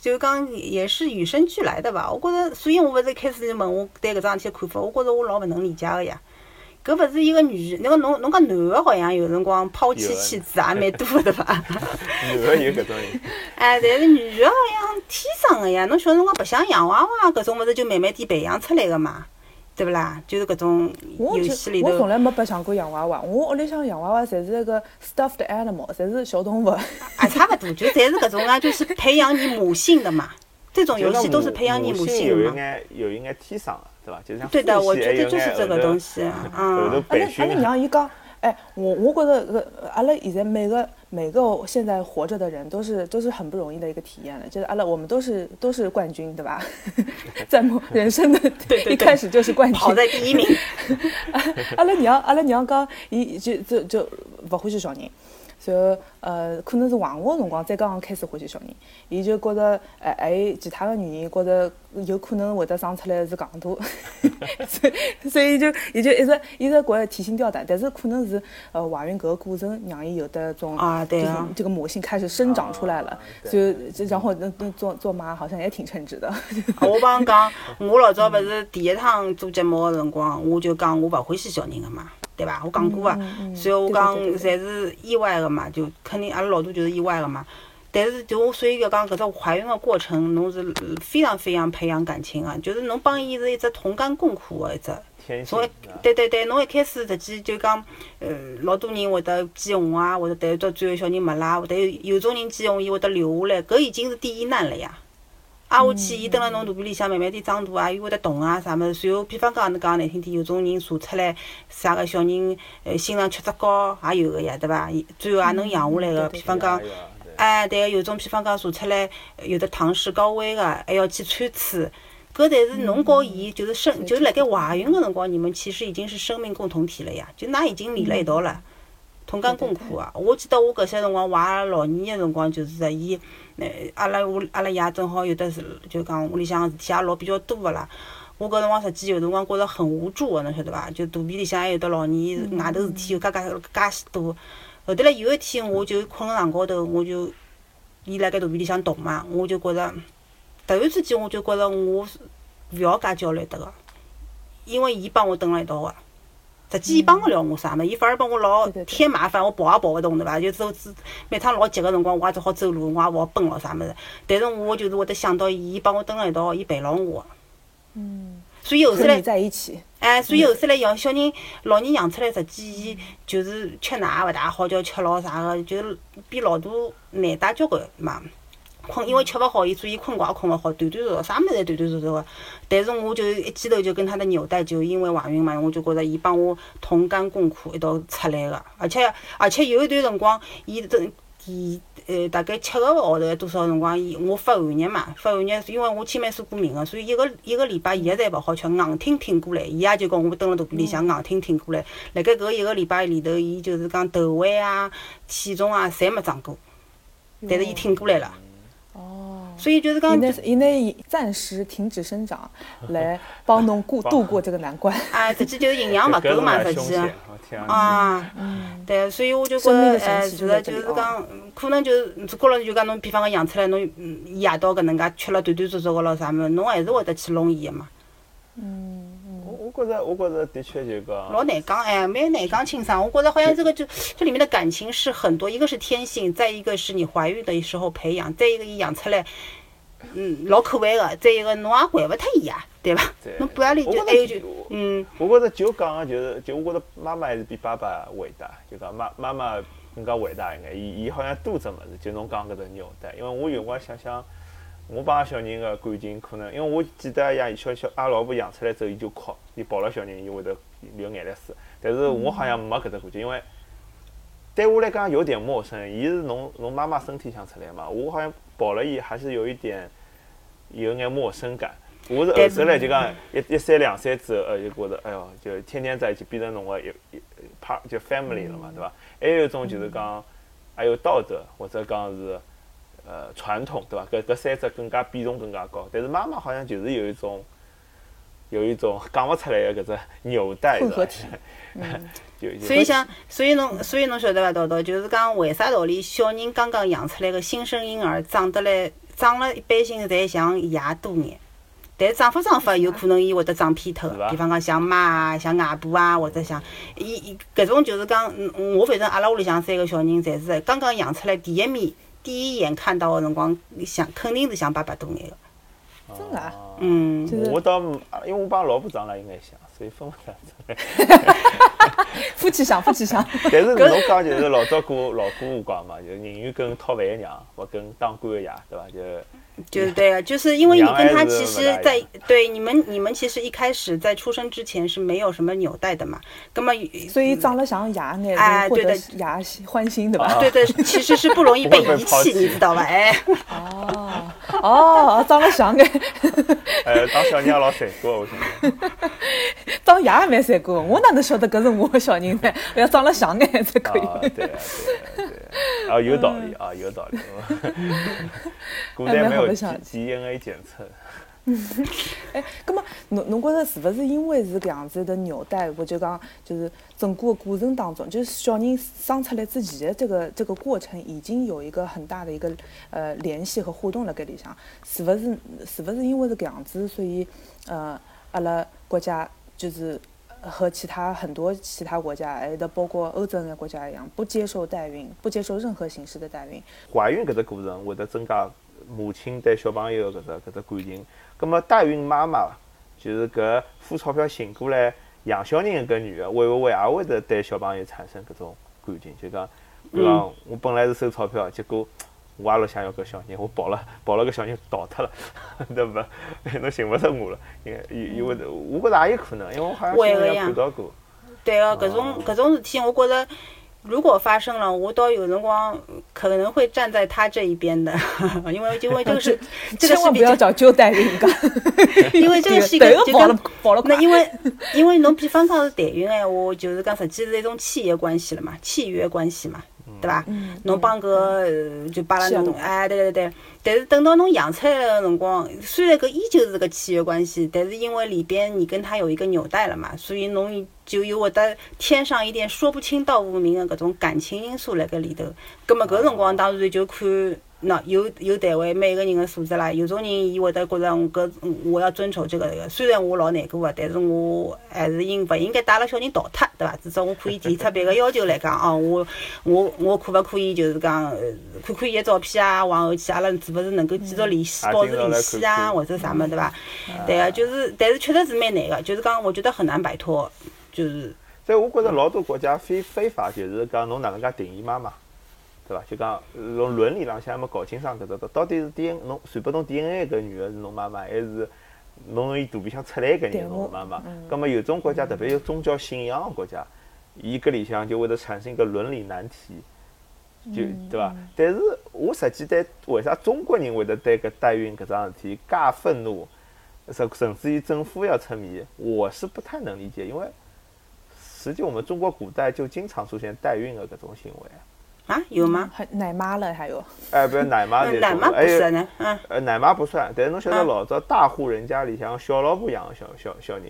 就讲也是与生俱来的吧。我觉着，所以我勿是一开始就问我对搿桩事体的看法，我觉着我老勿能理解个呀。搿勿是一个女，那个侬侬讲男个好像有辰光抛弃妻子也蛮多的对伐？男个有搿种人，哎，但是女个好像天生个呀，侬小辰光白相洋娃娃搿种物事就慢慢点培养出来个嘛，对勿啦？就是搿种游戏里头，我从来没白相过洋娃娃，我屋里向洋娃娃侪是那个 stuffed animal，侪是小动物。啊，差勿多，就 侪是搿种啊，就是培养你母性的嘛。这种游戏都是培养你母性有一。眼有一眼天生个，对吧？就像对的，我觉得就是这个东西，后头嗯，阿拉阿拉培训的。娘伊讲，哎，我我觉得搿阿拉现在每个每个现在活着的人都是都是很不容易的一个体验了，就是阿拉我们都是都是冠军，对吧？在某人生的对对 一开始就是冠军，跑在第一名。阿拉娘，阿拉娘讲，伊就就就勿欢喜小人，然后呃，可能是怀我辰光再刚刚开始欢喜小人，伊就觉着，哎，还有其他个原因，觉着有可能会得生出来是戆大，所以所以就伊就一直一直觉着提心吊胆，但是可能是呃怀孕搿个过程让伊有的种就是啊。对啊这个母性开始生长出来了。就然后那那做做妈好像也挺称职的，我帮侬讲，我老早勿是第一趟做节目个辰光，我就讲我勿欢喜小人个嘛，对伐？我讲过个，嗯嗯随后我讲侪是意外个嘛，就肯定阿拉老大就是意外个嘛。但是就我所以讲搿只怀孕个过程，侬是非常非常培养感情个，就是侬帮伊是一只同甘共苦个一只。从对对对对，侬一开始实际就讲，呃，老多人会得见红啊，或者但到最后小人没啦，或者有有种人见红，伊会得留下来，搿已经是第一难了呀。挨下去，伊蹲辣侬肚皮里向慢慢点长大啊，伊会得动啊啥物事。随后，比方讲，侬讲难听点，有种人查出来啥个小人，呃，心脏缺只高也有个呀，对伐？最后也能养下来个。比方讲哎，对个，有种比方讲查出来有的唐氏高危个，还要去穿刺。搿但是侬和伊就是生，就是辣盖怀孕个辰光，你们其实已经是生命共同体了呀，就㑚已经连辣一道了，同甘共苦啊！我记得我搿些辰光怀阿拉老二个辰光，就是说伊，呃，阿拉屋阿拉爷正好有的是，就讲屋里向事体也老比较多个啦。我搿辰光实际有辰光觉着很无助个，侬晓得伐？就肚皮里向还有得老二，外头事体又介介介许多。后头来有一天，我就困床高头，我就伊辣盖肚皮里向动嘛，我就觉着突然之间我就觉着我勿要介焦虑得个，因为伊帮我蹲辣一道个。实际伊帮勿了我啥么，伊反而帮我老添麻烦，我跑也跑勿动对伐？就走走每趟老急个辰光，我也只好走路，我也勿好奔咯啥物事。但是我就是会得想到伊，伊帮我蹲辣一道，伊陪牢我。嗯，所以后头和你来，在一起，哎，所以后头来养小人，老人养出来，实际伊就是吃奶也勿大好叫吃老啥个，就是比老大难带交关嘛。困，因为吃勿好，伊所以困觉也困勿好，断断续续，啥物事侪断断续续个。但是我就一记头就跟他的纽带，就因为怀孕嘛，我就觉着伊帮我同甘共苦一道出来个，而且而且有一段辰光，伊真伊呃大概七个号头多少辰光，伊我发寒热嘛，发寒热，因为我青霉素过敏个，所以一个一个礼拜伊个侪勿好吃，硬挺挺过来，伊也就讲我蹲辣肚皮里向硬挺挺过来。辣盖搿一个礼拜里头，伊就是讲头围啊、体重啊，侪没长过，但是伊挺过来了。哦。所以就是讲，伊那伊那暂时停止生长，来帮侬过度过这个难关。啊，实际就是营养勿够嘛，实。际嗯，对，所以我就觉生命着，哎，是的，就是讲，可能就是过了就讲侬，比方讲养出来侬，嗯，伊夜到搿能介吃了断断续续个咯啥物事，侬还是会得去弄伊个嘛，我我觉着，我觉着的确就讲，老难讲哎，蛮难讲清爽。我觉着好像这个就这里面的感情是很多，一个是天性，再一个是你怀孕的时候培养，再一个伊养出来，嗯，老可爱个，再一个侬也惯勿脱伊呀，对伐？侬半夜里我觉就还有就，嗯，我觉着就讲个就是，就我觉着妈妈还是比爸爸伟大，就讲妈妈妈更加伟大一眼。伊伊好像多只物事，就侬讲搿只纽带，因为我有辰光想想，我帮小人个感情可能，因为我记得像小小阿拉老婆养出来之后，伊就哭，伊抱了小人，伊会得流眼泪水。但是我好像没搿只感觉，因为对我来讲有点陌生。伊是侬侬妈妈身体想出来嘛，我好像抱了伊还是有一点有眼陌生感。我是后头来就讲一一岁两岁之后，呃，就觉得哎哟，就天天在一起，变成侬个一一 part 就 family 了嘛，对伐？还有一种就是讲，还有道德或者讲是呃传统，对伐？搿搿三只更加比重更加高。但是妈妈好像就是有一种有一种讲勿出来的搿只纽带，混合 所以像，所以侬，所以侬晓得伐，豆豆，就是讲为啥道理小人刚刚养出来个新生婴儿长得来长了一般性侪像爷多眼，但是长法长法有可能伊会得长偏头比方讲像妈啊、像外婆啊，或者像伊伊搿种就是讲，嗯我反正阿拉屋里向三个小人侪是刚刚养出来第一面，第一眼看到的辰光，想肯定是想爸爸多眼个，真的啊哦嗯。我倒因为我帮老婆长了应该像，所以分勿出来。夫妻相，夫妻相。但是侬讲就是老早古老古话讲嘛，就是宁愿跟讨饭的娘，勿跟当官的爷，对伐？就就是对啊，就是因为你跟他其实在，对你们你们其实一开始在出生之前是没有什么纽带的嘛，那么所以长得像爷眼，哎对的获得爷欢心，对吧？对对，其实是不容易 被遗弃，你知道吧？哎，哦哦，长得像眼，呃，当小人也老残酷，我相信。长爷也蛮残酷的。我哪能晓得搿是我的小人呢？要长得像眼才可以。啊，对啊，对啊，对啊，啊，有道理啊，有道理。古代没有还蛮好的 DNA 检测，哎，那么侬侬觉着是勿是因为是搿样子的纽带，或者讲就是整个过程当中，就是小人生出来之前的这个这个过程，已经有一个很大的一个呃联系和互动辣搿里向，是勿是是勿是因为是搿样子，所以呃阿拉国家就是。和其他很多其他国家，还有的包括欧洲眼国家一样，不接受代孕，不接受任何形式的代孕。怀孕搿只过程会得增加母亲对小朋友搿只搿只感情。葛么代孕妈妈就是搿付钞票寻过来养小人搿女个，会勿会也会得对小朋友产生搿种感情？就讲，比方我本来是收钞票，结果我也老想要搿小人，我抱了抱了搿小人逃脱了，对勿？侬寻勿着我了，应该有有会得，我觉着也有可能，因为我好像新闻也会的呀看到过。对个，搿种搿种事体，我觉着如果发生了，我倒有辰光可能会站在他这一边的，因为因为这个是 这个是比较，不要找旧代孕讲，因为这个是一个就讲那因为因为侬比方讲是代孕闲话，就是讲实际是一种契约关系了嘛，契约关系嘛，对伐？侬帮搿呃就摆了侬，哎，对对对。但是等到侬养出来的辰光，虽然搿依旧是个契约关系，但是因为里边你跟他有一个纽带了嘛，所以侬就有会得添上一点说不清道不明的搿种感情因素辣盖里头。葛么搿辰光当然就看。喏，有有单位每个人个素质啦，有种人伊会得觉着我搿我要遵守这个，虽然我老难过个，但是我还是应勿应该带了小人逃脱，对伐？至少我可以提出别个要求来讲，哦，我我我可勿可以就是讲呃看看伊个照片啊，往后去阿拉是勿是能够继续联系，啊保持联系啊，或者啥么，对伐？对个，就是但是确实是蛮难个，就是讲我觉得很难摆脱，就是所以我觉着老多国家非非法就是讲侬哪能介定义妈妈，对伐？就讲从伦理浪向没搞清爽搿只到底是 DNA 侬传拨侬 DNA 搿女个是侬妈妈，还是侬从伊肚皮向出来搿人是侬妈妈？葛么有种国家，特别有宗教信仰个国家，伊搿里向就会得产生一个伦理难题。就对伐？但是我实际对为啥中国人会得对搿代孕搿桩事体介愤怒，甚甚至于政府要出面，我是不太能理解，因为实际我们中国古代就经常出现代孕个搿种行为。啊有吗？还奶妈了，还有。哎，不是奶妈这种，奶妈不还有是呢，嗯，呃奶妈不算，但是侬晓得啊。老早大户人家里向小老婆养的小小小人，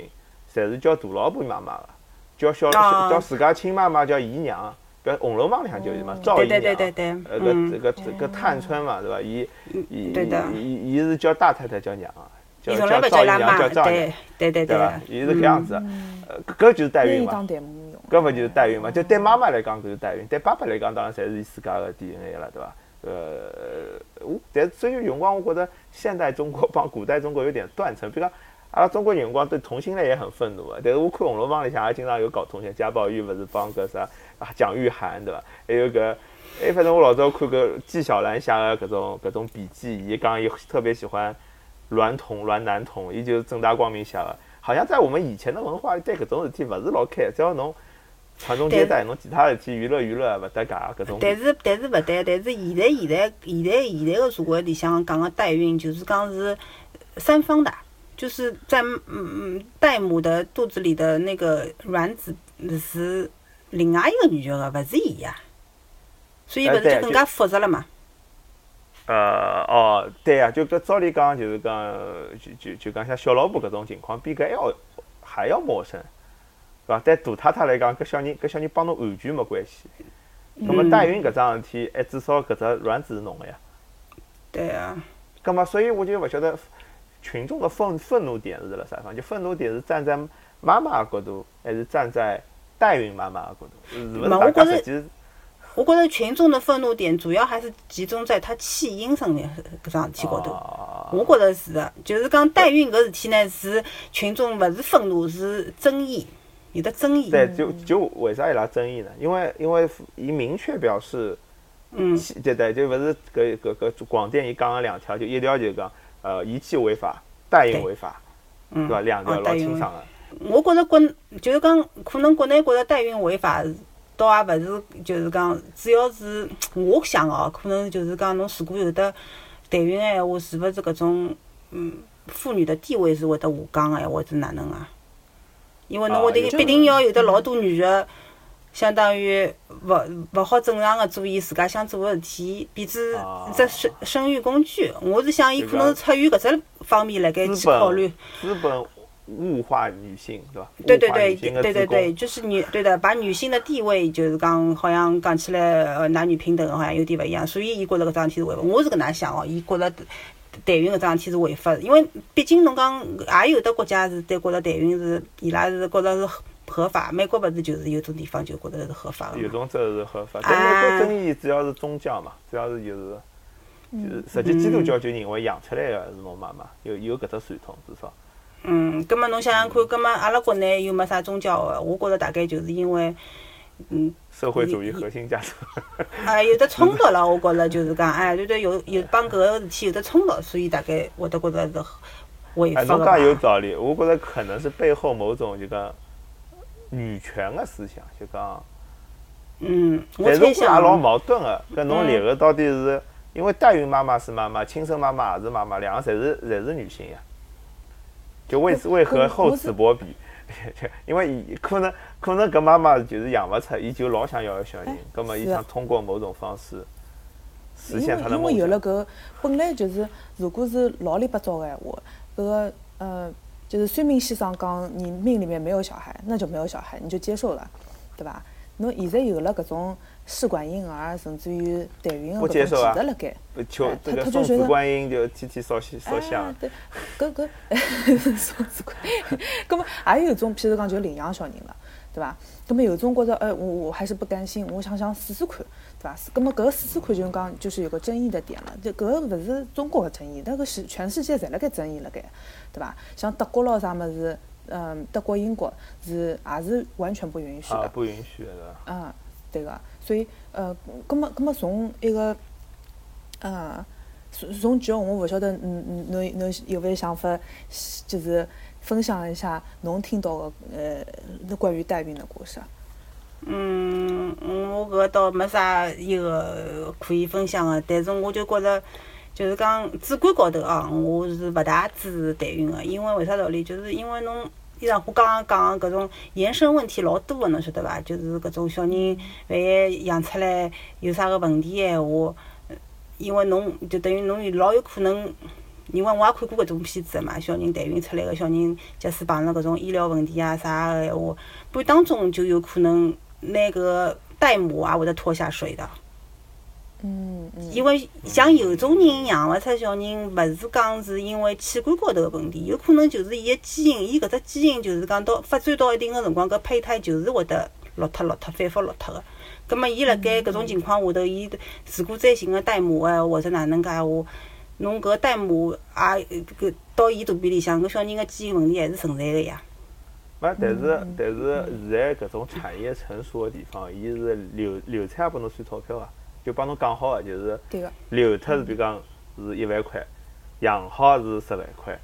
侪是叫大老婆妈妈个，叫小啊叫自家亲妈妈叫姨娘。搿《红楼梦》里向就有嘛，赵姨娘，对对对对对。呃，嗯。搿搿搿探春嘛，对伐？伊伊对的。伊伊是叫大太太叫娘啊，叫叫赵姨娘叫赵姨，娘对，对对对伐？伊是搿样子的，呃，搿就是代孕嘛。搿勿就是代孕嘛？就对妈妈来讲搿是代孕，对爸爸来讲当然侪是伊自家个 DNA 了，对伐？呃，我但是所以有辰光我觉得现代中国帮古代中国有点断层，比如讲阿拉中国有辰光对同性恋也很愤怒个，但是我看《红楼梦》里向也经常有搞同性，贾宝玉勿是帮搿啥啊蒋玉菡对伐？还有搿哎，反正我老早看个纪晓岚写个搿种搿种笔记，伊讲伊特别喜欢娈童、娈男童，伊就正大光明写个。好像在我们以前的文化里，对搿种事体勿是老开，只要侬传宗接代，侬其他事体娱乐娱乐勿搭界搿种。但是但是勿对，但是现在现在现在现在个社会里向讲个代孕，就是讲是三方的，就是在嗯嗯代母的肚子里的那个卵子是另外一个女的个，勿是伊呀。所以勿是就更加复杂了嘛？呃，哦，对呀，就搿照理讲，就是讲，就就就讲像小老婆搿种情况，比搿还要还要陌生，对伐？对大太太来讲，搿小人搿小人帮侬完全没关系。葛末代孕搿桩事体，还至少搿只卵子是侬个呀。对啊。葛末所以我就勿晓得群众的愤愤怒点是辣啥地方？就愤怒点是站在妈妈个角度，还是站在代孕妈妈个角度？是勿是大家实际？我觉着群众的愤怒点主要还是集中在他弃婴上面搿桩事体高头。我觉着是的，就是讲代孕搿事体呢，是群众勿是愤怒，是争议，有的争议。对，就就为啥伊拉争议呢？因为因为伊明确表示，嗯，对对，就勿是搿搿搿广电伊讲了两条，就一条就讲呃遗弃违法，代孕违法，对伐？两条老清爽个。我觉着国就是讲，可能国内觉着代孕违法。倒也勿是，就是讲，主要是我想哦，可能就是讲，侬如果有的代孕个闲话，是勿是搿种嗯妇女的地位是会得下降个，或者哪能啊？因为侬会得必定要有得老多女个，相当于勿勿好正常个做伊自家想做个事体，变成只生生育工具。我是想，伊可能是出于搿只方面辣盖去考虑。资本。物化女性，对吧？对对对对对对，就是女对的，把女性的地位就是讲，好像讲起来呃男女平等好像有点勿一样，所以伊觉着搿桩事体是违法。我是搿能想哦，伊觉着代孕搿桩事体是违法，因为毕竟侬讲也有的国家是对觉着代孕是伊拉是觉着是合法，美国勿是就是有种地方就觉着是合法的。有种则是合法，但美国争议主要是宗教嘛，主要是就是就是实际基督教就认为养出来的是侬妈妈，有有搿只传统至少。嗯，葛末侬想想看，葛末阿拉国内又没啥宗教个，我觉着大概就是因为，嗯，社会主义核心价值。哎，有的冲突了，我觉着就是讲，哎，对对，有有帮搿个事体有的冲突，所以大概我都觉着是违法侬讲有道理，我觉着可能是背后某种就讲女权的思想，就讲。嗯，但是我也老矛盾个，搿侬立个到底是因为代孕妈妈是妈妈，亲生妈妈也是妈妈，两个侪是侪是女性呀。就为为何厚此薄彼？因为可能可能搿妈妈就是养勿出，伊就老想要个小人，葛末伊想通过某种方式实现他的梦想。因为有了搿本来就是，如果是老里八糟个闲话，搿个呃，就是算命先生讲你命里面没有小孩，那就没有小孩，你就接受了，对吧？侬现在有了搿种。试管婴儿，甚至于代孕的搿种技术辣盖，求这个送子观音就天天烧香烧香。对，搿搿 送子观音，搿么还有一种，譬如讲就领养小人了，对伐？搿么有种觉着，哎，我我还是不甘心，我想想试试看，对伐？搿么搿个试试看，就讲就是有个争议的点了，就搿个勿是中国的争议，那个是全世界侪辣盖争议辣盖，对伐？像德国咯啥物事，嗯，德国、英国是也是完全不允许的，不允许的。嗯，对个。所以，呃，葛么，葛么从一个，呃，从从剧，我勿晓得，嗯嗯，侬侬有勿有想法，就是分享一下侬听到的，呃，关于代孕的故事？嗯，我搿倒没啥一个可以分享的，但是我就觉着，就是讲主观高头啊，我是勿大支持代孕的，因为为啥道理？就是因为侬。伊上我刚刚讲搿种延伸问题老多个，侬晓得伐？就是搿种小人万一养出来有啥个问题闲话，因为侬就等于侬老有可能，因为我也看过搿种片子嘛，小人代孕出来个小人，假使碰着搿种医疗问题啊啥个闲话，半当中就有可能拿搿个代母也会得拖下水的。嗯，因为像有种人养勿出小人，勿是讲是因为器官高头个问题，有可能就是伊个基因，伊搿只基因就是讲到发展到一定个辰光，搿胚胎就是会得落脱落脱，反复落脱个。葛末伊辣盖搿种情况下头，伊如果再寻个代母个，或者哪能介话，侬搿代母也搿到伊肚皮里向，搿小人个基因问题还是存在个呀。勿，但是但是现在搿种产业成熟个地方，伊是流流产拨侬算钞票啊。就帮侬讲好个，就是留脱是比如讲是一万块，养好是十万块，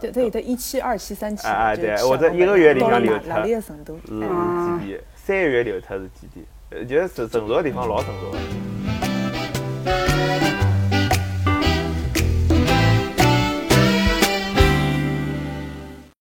对，它有的一期、二期、三期，哎哎对或者一个月里向留脱？是几钿？三个月留脱是几钿？呃，就是成成熟个地方老成熟个。